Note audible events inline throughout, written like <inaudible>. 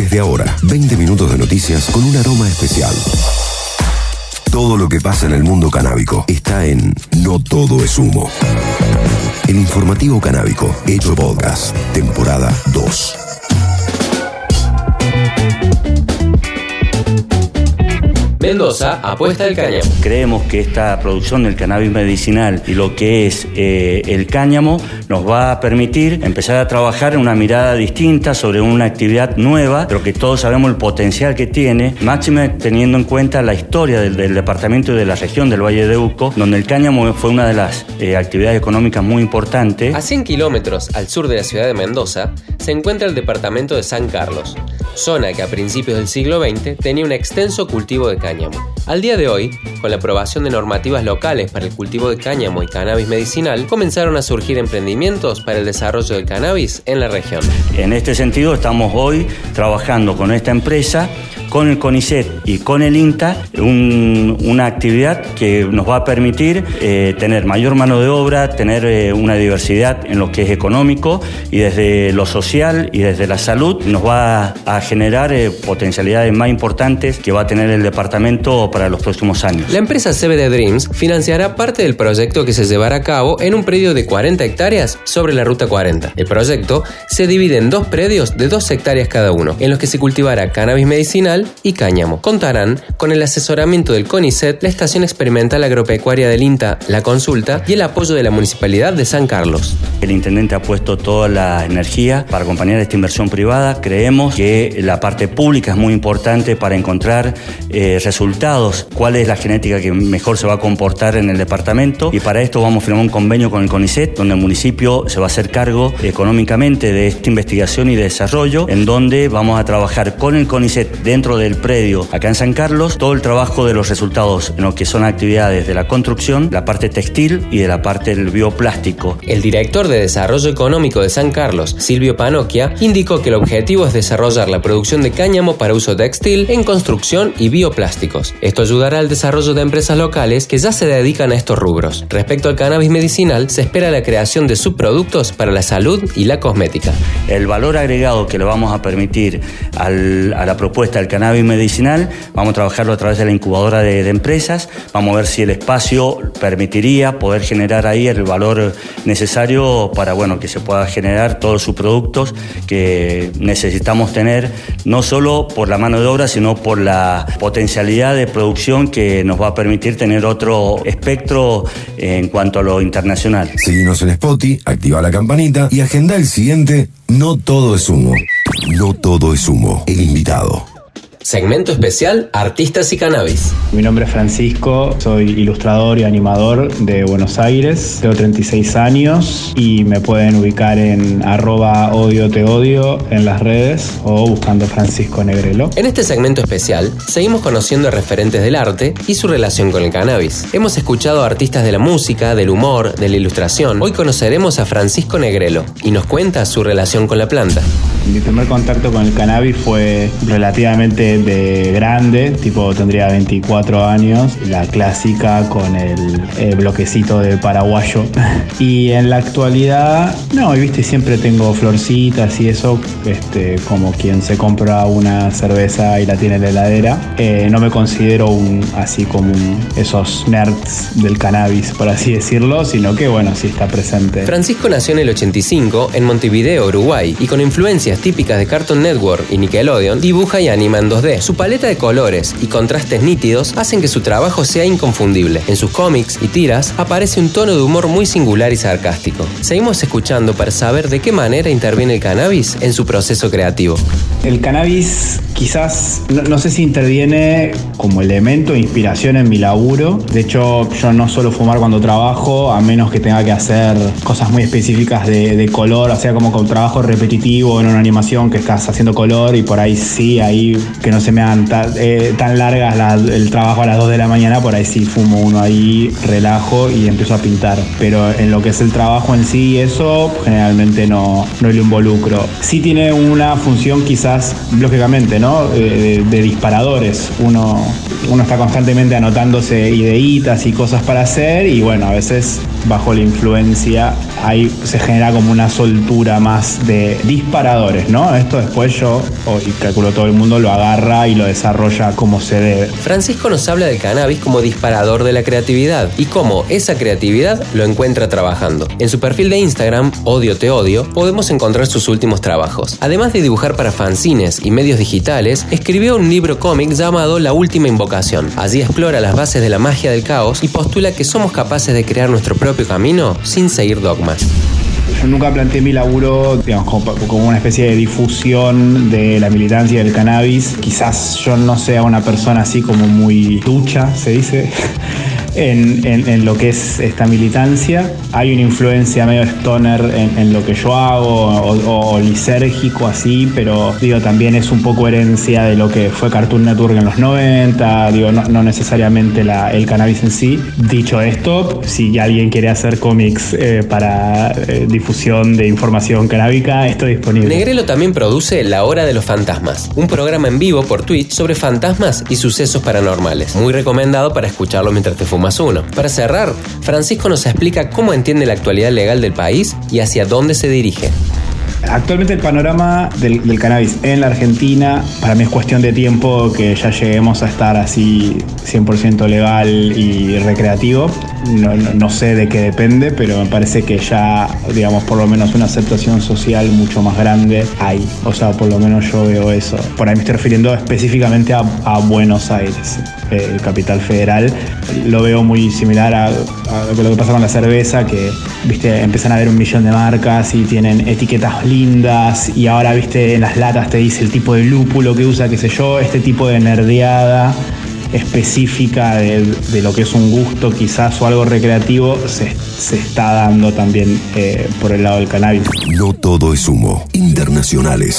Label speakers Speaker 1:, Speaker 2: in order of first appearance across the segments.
Speaker 1: Desde ahora, 20 minutos de noticias con un aroma especial. Todo lo que pasa en el mundo canábico está en No Todo es Humo. El informativo canábico, hecho podcast, temporada 2.
Speaker 2: Mendoza apuesta el cáñamo.
Speaker 3: Creemos que esta producción del cannabis medicinal y lo que es eh, el cáñamo nos va a permitir empezar a trabajar en una mirada distinta sobre una actividad nueva, pero que todos sabemos el potencial que tiene, máxime teniendo en cuenta la historia del, departamento y de la región del Valle de Uco, donde el cáñamo fue una de las eh, actividades económicas muy importantes.
Speaker 2: A 100 kilómetros al sur de la ciudad de Mendoza se encuentra el departamento de San Carlos, zona que a principios del siglo XX tenía un extenso cultivo de cáñamo. Al día de hoy, con la aprobación de normativas locales para el cultivo de cáñamo y cannabis medicinal, comenzaron a surgir emprendimientos para el desarrollo del cannabis en la región.
Speaker 3: En este sentido, estamos hoy trabajando con esta empresa con el CONICET y con el INTA una actividad que nos va a permitir eh, tener mayor mano de obra, tener eh, una diversidad en lo que es económico y desde lo social y desde la salud nos va a generar eh, potencialidades más importantes que va a tener el departamento para los próximos años.
Speaker 2: La empresa CBD Dreams financiará parte del proyecto que se llevará a cabo en un predio de 40 hectáreas sobre la Ruta 40. El proyecto se divide en dos predios de 2 hectáreas cada uno, en los que se cultivará cannabis medicinal y cáñamo. Contarán con el asesoramiento del CONICET, la Estación Experimental Agropecuaria del INTA, la consulta y el apoyo de la Municipalidad de San Carlos.
Speaker 3: El intendente ha puesto toda la energía para acompañar esta inversión privada. Creemos que la parte pública es muy importante para encontrar eh, resultados, cuál es la genética que mejor se va a comportar en el departamento y para esto vamos a firmar un convenio con el CONICET donde el municipio se va a hacer cargo económicamente de esta investigación y desarrollo en donde vamos a trabajar con el CONICET dentro del predio acá en San Carlos todo el trabajo de los resultados en lo que son actividades de la construcción, la parte textil y de la parte del bioplástico.
Speaker 2: El director de Desarrollo Económico de San Carlos, Silvio Panoquia, indicó que el objetivo es desarrollar la producción de cáñamo para uso textil en construcción y bioplásticos. Esto ayudará al desarrollo de empresas locales que ya se dedican a estos rubros. Respecto al cannabis medicinal, se espera la creación de subproductos para la salud y la cosmética.
Speaker 3: El valor agregado que le vamos a permitir a la propuesta del cannabis cannabis medicinal, vamos a trabajarlo a través de la incubadora de, empresas, vamos a ver si el espacio permitiría poder generar ahí el valor necesario para bueno, que se pueda generar todos sus productos que necesitamos tener, no solo por la mano de obra, sino por la potencialidad de producción que nos va a permitir tener otro espectro en cuanto a lo internacional.
Speaker 1: Seguimos en Spotify, activa la campanita y agenda el siguiente No todo es humo. No todo es humo. El invitado.
Speaker 2: Segmento especial Artistas y Cannabis.
Speaker 4: Mi nombre es Francisco, soy ilustrador y animador de Buenos Aires. Tengo 36 años y me pueden ubicar en arroba odio te odio en las redes o buscando Francisco Negrelo.
Speaker 2: En este segmento especial seguimos conociendo a referentes del arte y su relación con el cannabis. Hemos escuchado a artistas de la música, del humor, de la ilustración. Hoy conoceremos a Francisco Negrelo y nos cuenta su relación con la planta.
Speaker 4: Mi primer contacto con el cannabis fue relativamente de grande, tipo tendría 24 años, la clásica con el, bloquecito de paraguayo. <laughs> y en la actualidad, no, viste, siempre tengo florcitas y eso, este, como quien se compra una cerveza y la tiene en la heladera. Eh, no me considero un así como esos nerds del cannabis, por así decirlo, sino que bueno, sí está presente.
Speaker 2: Francisco nació en el 85 en Montevideo, Uruguay, y con influencias típicas de Cartoon Network y Nickelodeon, dibuja y anima en 2D. Su paleta de colores y contrastes nítidos hacen que su trabajo sea inconfundible. En sus cómics y tiras aparece un tono de humor muy singular y sarcástico. Seguimos escuchando para saber de qué manera interviene el cannabis en su proceso creativo.
Speaker 4: El cannabis quizás, no, sé si interviene como elemento inspiración en mi laburo. De hecho, yo no suelo fumar cuando trabajo, a menos que tenga que hacer cosas muy específicas de, color, o sea, como con trabajo repetitivo en una animación que estás haciendo color y por ahí sí, ahí que no se me hagan eh, tan largas el trabajo a las 2 de la mañana, por ahí sí fumo uno ahí, relajo y empiezo a pintar. Pero en lo que es el trabajo en sí, eso generalmente no, no lo involucro. Sí tiene una función quizás, lógicamente, ¿no? De, disparadores. Uno uno está constantemente anotándose ideitas y cosas para hacer y bueno, a veces bajo la influencia ahí se genera como una soltura más de disparadores, ¿no? Esto después yo, y calculo todo el mundo, lo agarra y lo desarrolla como se debe.
Speaker 2: Francisco nos habla del cannabis como disparador de la creatividad y cómo esa creatividad lo encuentra trabajando. En su perfil de Instagram, Odio Te Odio, podemos encontrar sus últimos trabajos. Además de dibujar para fanzines y medios digitales, escribió un libro cómic llamado La Última Invocación. Allí explora las bases de la magia del caos y postula que somos capaces de crear nuestro propio camino sin seguir dogmas.
Speaker 4: Yo nunca planteé mi laburo digamos, como, una especie de difusión de la militancia del cannabis. Quizás yo no sea una persona así como muy ducha, se dice <laughs> en, lo que es esta militancia. Hay una influencia medio stoner en, lo que yo hago o, lisérgico así, pero digo, también es un poco herencia de lo que fue Cartoon Network en los 90, digo, no, necesariamente el cannabis en sí. Dicho esto, si alguien quiere hacer cómics eh, para eh, difusión de información canábica, estoy disponible.
Speaker 2: Negrelo también produce La Hora de los Fantasmas, un programa en vivo por Twitch sobre fantasmas y sucesos paranormales. Muy recomendado para escucharlo mientras te fumas Para cerrar, Francisco nos explica cómo entiende la actualidad legal del país y hacia dónde se dirige.
Speaker 4: Actualmente el panorama del, cannabis en la Argentina, para mí es cuestión de tiempo que ya lleguemos a estar así 100% legal y recreativo. No, sé de qué depende, pero me parece que ya, digamos, por lo menos una aceptación social mucho más grande hay. O sea, por lo menos yo veo eso. Por ahí me estoy refiriendo específicamente a, Buenos Aires, el capital federal. Lo veo muy similar a, a, lo que pasa con la cerveza, que, viste, empiezan a haber un millón de marcas y tienen etiquetas lindas y ahora, viste, en las latas te dice el tipo de lúpulo que usa, qué sé yo, este tipo de nerdeada específica de, lo que es un gusto quizás o algo recreativo se, está dando también eh, por el lado del cannabis.
Speaker 1: No todo es humo. Internacionales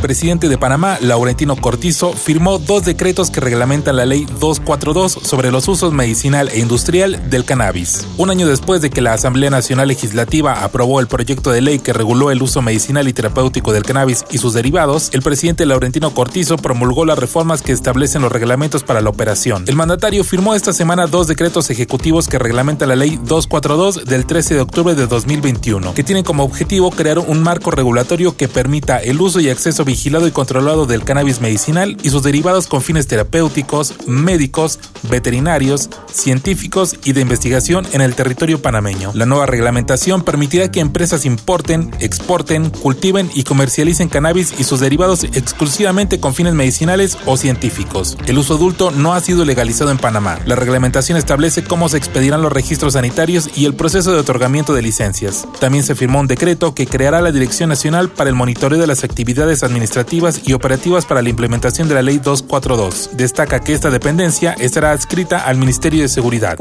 Speaker 5: presidente de Panamá, Laurentino Cortizo, firmó dos decretos que reglamentan la ley 242 sobre los usos medicinal e industrial del cannabis. Un año después de que la Asamblea Nacional Legislativa aprobó el proyecto de ley que reguló el uso medicinal y terapéutico del cannabis y sus derivados, el presidente Laurentino Cortizo promulgó las reformas que establecen los reglamentos para la operación. El mandatario firmó esta semana dos decretos ejecutivos que reglamentan la ley 242 del 13 de octubre de 2021, que tienen como objetivo crear un marco regulatorio que permita el uso y acceso vigilado y controlado del cannabis medicinal y sus derivados con fines terapéuticos, médicos, veterinarios, científicos y de investigación en el territorio panameño. La nueva reglamentación permitirá que empresas importen, exporten, cultiven y comercialicen cannabis y sus derivados exclusivamente con fines medicinales o científicos. El uso adulto no ha sido legalizado en Panamá. La reglamentación establece cómo se expedirán los registros sanitarios y el proceso de otorgamiento de licencias. También se firmó un decreto que creará la Dirección Nacional para el Monitoreo de las Actividades Administrativas administrativas y operativas para la implementación de la Ley 242. Destaca que esta dependencia estará adscrita al Ministerio de Seguridad.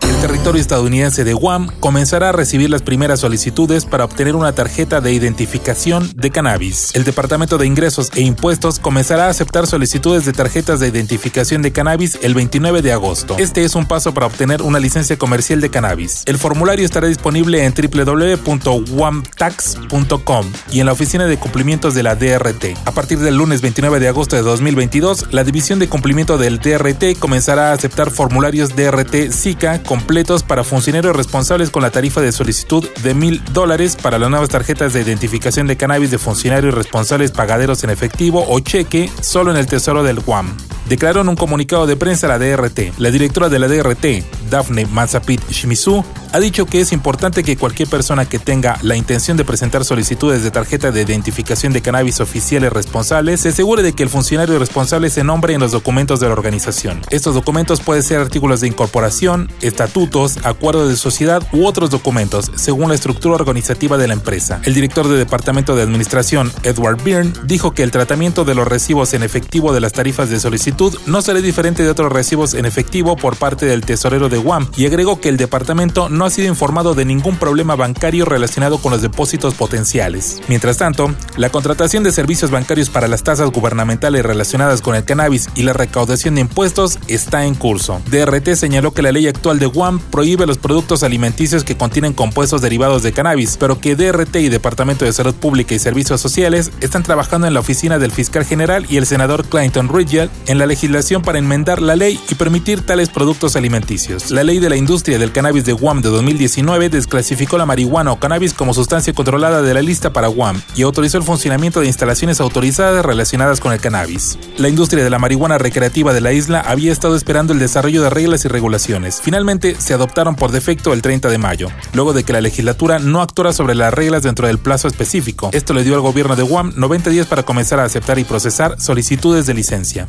Speaker 5: El territorio estadounidense de Guam comenzará a recibir las primeras solicitudes para obtener una tarjeta de identificación de cannabis. El Departamento de Ingresos e Impuestos comenzará a aceptar solicitudes de tarjetas de identificación de cannabis el 29 de agosto. Este es un paso para obtener una licencia comercial de cannabis. El formulario estará disponible en www.wamtax.com y en la Oficina de Cumplimientos de la DRT. A partir del lunes 29 de agosto de 2022, la División de Cumplimiento del DRT comenzará a aceptar formularios DRT SICA completos para funcionarios responsables con la tarifa de solicitud de mil dólares para las nuevas tarjetas de identificación de cannabis de funcionarios responsables pagaderos en efectivo o cheque solo en el Tesoro del Guam. Declaró en un comunicado de prensa la DRT. La directora de la DRT, Daphne Mazapit Shimizu, ha dicho que es importante que cualquier persona que tenga la intención de presentar solicitudes de tarjeta de identificación de cannabis oficiales responsables se asegure de que el funcionario responsable se nombre en los documentos de la organización. Estos documentos pueden ser artículos de incorporación, estatutos, acuerdos de sociedad u otros documentos, según la estructura organizativa de la empresa. El director del Departamento de Administración, Edward Byrne, dijo que el tratamiento de los recibos en efectivo de las tarifas de solicitud no será diferente de otros recibos en efectivo por parte del tesorero de Guam y agregó que el departamento no ha sido informado de ningún problema bancario relacionado con los depósitos potenciales. Mientras tanto, la contratación de servicios bancarios para las tasas gubernamentales relacionadas con el cannabis y la recaudación de impuestos está en curso. DRT señaló que la ley actual de Guam prohíbe los productos alimenticios que contienen compuestos derivados de cannabis, pero que DRT y Departamento de Salud Pública y Servicios Sociales están trabajando en la oficina del fiscal general y el senador Clinton Ridgell en la legislación para enmendar la ley y permitir tales productos alimenticios. La ley de la industria del cannabis de Guam de 2019 desclasificó la marihuana o cannabis como sustancia controlada de la lista para Guam y autorizó el funcionamiento de instalaciones autorizadas relacionadas con el cannabis. La industria de la marihuana recreativa de la isla había estado esperando el desarrollo de reglas y regulaciones. Finalmente se adoptaron por defecto el 30 de mayo, luego de que la legislatura no actuara sobre las reglas dentro del plazo específico. Esto le dio al gobierno de Guam 90 días para comenzar a aceptar y procesar solicitudes de licencia.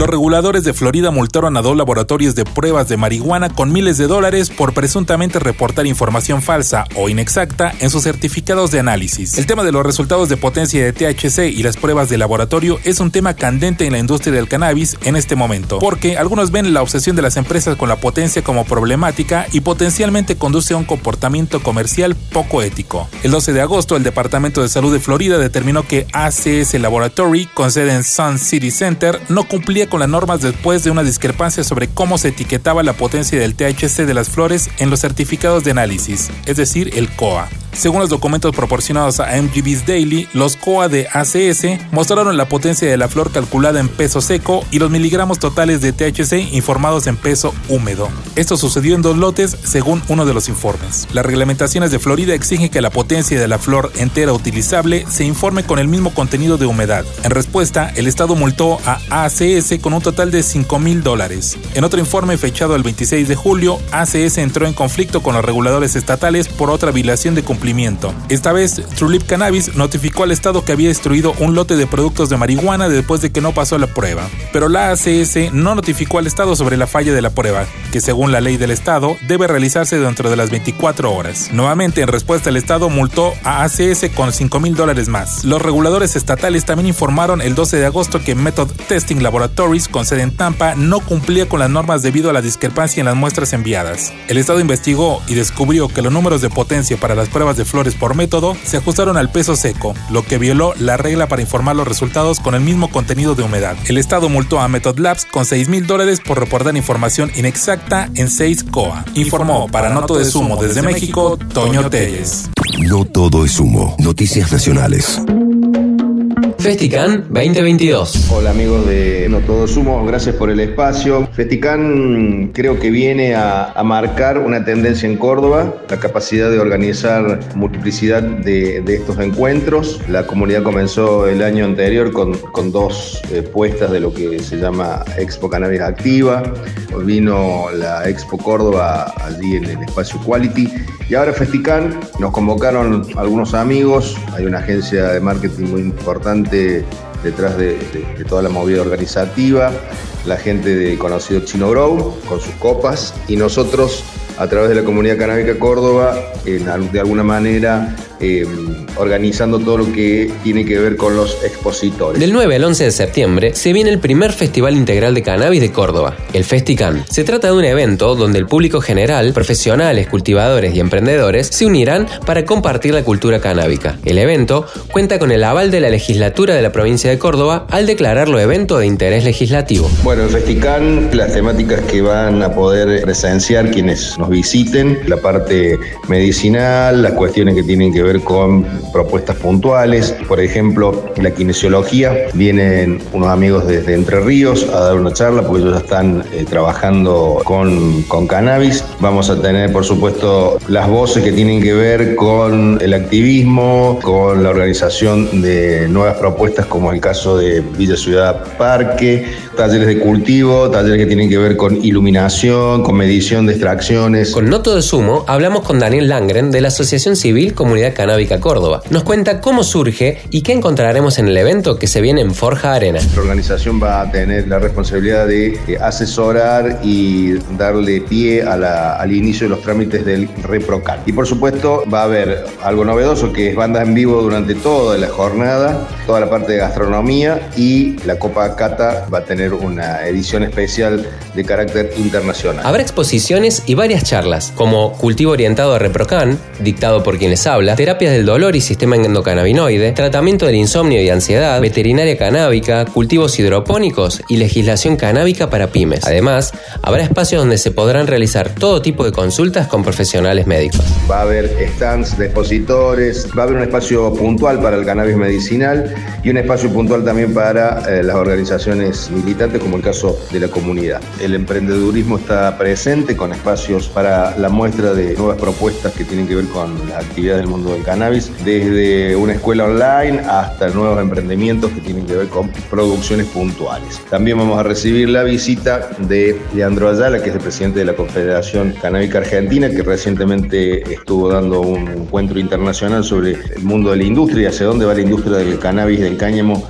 Speaker 5: Los reguladores de Florida multaron a dos laboratorios de pruebas de marihuana con miles de dólares por presuntamente reportar información falsa o inexacta en sus certificados de análisis. El tema de los resultados de potencia de THC y las pruebas de laboratorio es un tema candente en la industria del cannabis en este momento, porque algunos ven la obsesión de las empresas con la potencia como problemática y potencialmente conduce a un comportamiento comercial poco ético. El 12 de agosto, el Departamento de Salud de Florida determinó que ACS Laboratory, con sede en Sun City Center, no cumplía con las normas después de una discrepancia sobre cómo se etiquetaba la potencia del THC de las flores en los certificados de análisis, es decir, el COA. Según los documentos proporcionados a MGB's Daily, los COA de ACS mostraron la potencia de la flor calculada en peso seco y los miligramos totales de THC informados en peso húmedo. Esto sucedió en dos lotes según uno de los informes. Las reglamentaciones de Florida exigen que la potencia de la flor entera utilizable se informe con el mismo contenido de humedad. En respuesta, el Estado multó a ACS con un total de 5 mil dólares. En otro informe fechado el 26 de julio, ACS entró en conflicto con los reguladores estatales por otra violación de cumplimiento. Esta vez, Trulip Cannabis notificó al Estado que había destruido un lote de productos de marihuana después de que no pasó la prueba. Pero la ACS no notificó al Estado sobre la falla de la prueba, que según la ley del Estado debe realizarse dentro de las 24 horas. Nuevamente, en respuesta, el Estado multó a ACS con 5 mil dólares más. Los reguladores estatales también informaron el 12 de agosto que Method Testing Laboratories con sede en Tampa no cumplía con las normas debido a la discrepancia en las muestras enviadas. El Estado investigó y descubrió que los números de potencia para las pruebas de flores por método se ajustaron al peso seco, lo que violó la regla para informar los resultados con el mismo contenido de humedad. El Estado multó a Method Labs con 6 mil dólares por reportar información inexacta en 6 COA. Informó para No Todo es Humo desde México, Toño Telles.
Speaker 1: No todo es humo. Noticias nacionales.
Speaker 2: Festican 2022.
Speaker 6: Hola amigos de No Todo Sumo, gracias por el espacio. Festican creo que viene a, marcar una tendencia en Córdoba, la capacidad de organizar multiplicidad de, estos encuentros. La comunidad comenzó el año anterior con, con dos eh, puestas de lo que se llama Expo Cannabis Activa. Vino la Expo Córdoba allí en el espacio Quality. Y ahora Festican nos convocaron algunos amigos, hay una agencia de marketing muy importante detrás de, toda la movida organizativa, la gente de conocido Chino Grow con sus copas y nosotros a través de la comunidad canábica Córdoba, de alguna manera eh, organizando todo lo que tiene que ver con los expositores.
Speaker 2: Del 9 al 11 de septiembre se viene el primer Festival Integral de Cannabis de Córdoba, el Festican. Se trata de un evento donde el público general, profesionales, cultivadores y emprendedores se unirán para compartir la cultura canábica. El evento cuenta con el aval de la legislatura de la provincia de Córdoba al declararlo evento de interés legislativo.
Speaker 6: Bueno, el Festican, las temáticas que van a poder presenciar quienes nos visiten, la parte medicinal, las cuestiones que tienen que ver con propuestas puntuales, por ejemplo, la kinesiología, vienen unos amigos desde Entre Ríos a dar una charla porque ellos ya están eh, trabajando con, con cannabis. Vamos a tener, por supuesto, las voces que tienen que ver con el activismo, con la organización de nuevas propuestas como el caso de Villa Ciudad Parque, talleres de cultivo, talleres que tienen que ver con iluminación, con medición de extracciones.
Speaker 2: Con No Todo es Humo hablamos con Daniel Langren de la Asociación Civil Comunidad Canábica Córdoba. Nos cuenta cómo surge y qué encontraremos en el evento que se viene en Forja Arena.
Speaker 6: La organización va a tener la responsabilidad de eh, asesorar y darle pie al inicio de los trámites del ReproCat. Y por supuesto va a haber algo novedoso que es banda en vivo durante toda la jornada, toda la parte de gastronomía y la Copa Cata va a tener una edición especial de carácter internacional.
Speaker 2: Habrá exposiciones y varias charlas, como cultivo orientado a ReproCan, dictado por quien les habla, terapias del dolor y sistema endocannabinoide, tratamiento del insomnio y ansiedad, veterinaria canábica, cultivos hidropónicos y legislación canábica para pymes. Además, habrá espacios donde se podrán realizar todo tipo de consultas con profesionales médicos.
Speaker 6: Va a haber stands de expositores, va a haber un espacio puntual para el cannabis medicinal y un espacio puntual también para eh, las organizaciones militantes, como el caso de la comunidad. El emprendedurismo está presente con espacios para la muestra de nuevas propuestas que tienen que ver con las actividades del mundo del cannabis, desde una escuela online hasta nuevos emprendimientos que tienen que ver con producciones puntuales. También vamos a recibir la visita de Leandro Ayala, que es el presidente de la Confederación Canábica Argentina, que recientemente estuvo dando un encuentro internacional sobre el mundo de la industria y hacia dónde va la industria del cannabis del cáñamo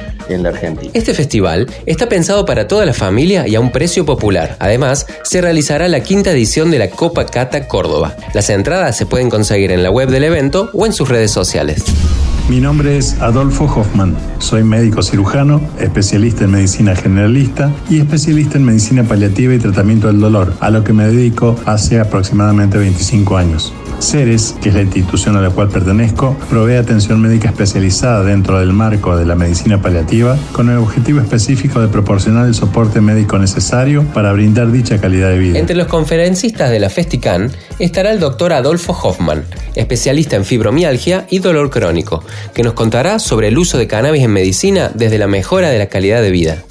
Speaker 2: Este festival está pensado para toda la familia y a un precio popular. Además, se realizará la quinta edición de la Copa Cata Córdoba. Las entradas se pueden conseguir en la web del evento o en sus redes sociales.
Speaker 7: Mi nombre es Adolfo Hoffman. Soy médico cirujano, especialista en medicina generalista y especialista en medicina paliativa y tratamiento del dolor, a lo que me dedico hace aproximadamente 25 años. Ceres, que es la institución a la cual pertenezco, provee atención médica especializada dentro del marco de la medicina paliativa con el objetivo específico de proporcionar el soporte médico necesario para brindar dicha calidad de vida.
Speaker 2: Entre los conferencistas de la Festican estará el doctor Adolfo Hoffman, especialista en fibromialgia y dolor crónico, que nos contará sobre el uso de cannabis en medicina desde la mejora de la calidad de vida.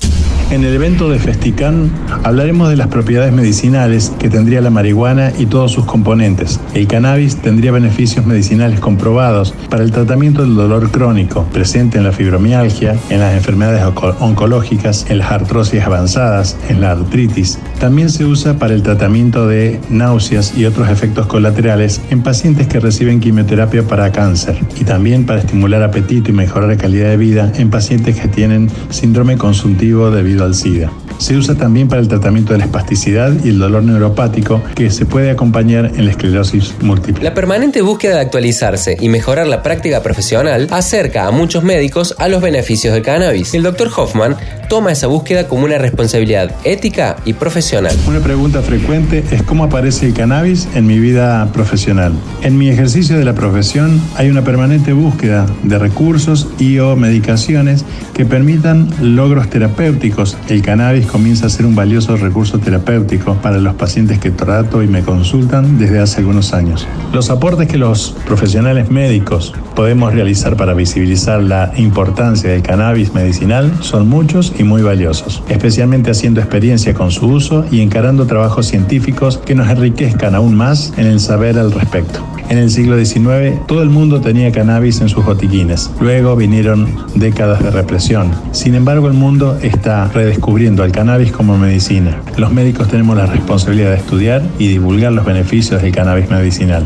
Speaker 7: En el evento de Festican hablaremos de las propiedades medicinales que tendría la marihuana y todos sus componentes. El cannabis tendría beneficios medicinales comprobados para el tratamiento del dolor crónico, presente en la fibromialgia, en las enfermedades oncológicas, en las artrosis avanzadas, en la artritis. También se usa para el tratamiento de náuseas y otros efectos colaterales en pacientes que reciben quimioterapia para cáncer y también para estimular apetito y mejorar la calidad de vida en pacientes que tienen síndrome consultivo debido al SIDA. Se usa también para el tratamiento de la espasticidad y el dolor neuropático que se puede acompañar en la esclerosis múltiple.
Speaker 2: La permanente búsqueda de actualizarse y mejorar la práctica profesional acerca a muchos médicos a los beneficios del cannabis. El Dr. Hoffman toma esa búsqueda como una responsabilidad ética y profesional.
Speaker 7: Una pregunta frecuente es cómo aparece el cannabis en mi vida profesional. En mi ejercicio de la profesión hay una permanente búsqueda de recursos y o medicaciones que permitan logros terapéuticos. El cannabis comienza a ser un valioso recurso terapéutico para los pacientes que trato y me consultan desde hace algunos años. Los aportes que los profesionales médicos podemos realizar para visibilizar la importancia del cannabis medicinal son muchos y muy valiosos, especialmente haciendo experiencia con su uso y encarando trabajos científicos que nos enriquezcan aún más en el saber al respecto. En el siglo XIX todo el mundo tenía cannabis en sus botiquines. Luego vinieron décadas de represión. Sin embargo, el mundo está redescubriendo al cannabis como medicina. Los médicos tenemos la responsabilidad de estudiar y divulgar los beneficios del cannabis medicinal.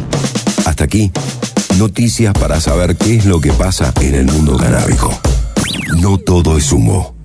Speaker 1: Hasta aquí, noticias para saber qué es lo que pasa en el mundo canábico. No todo es humo.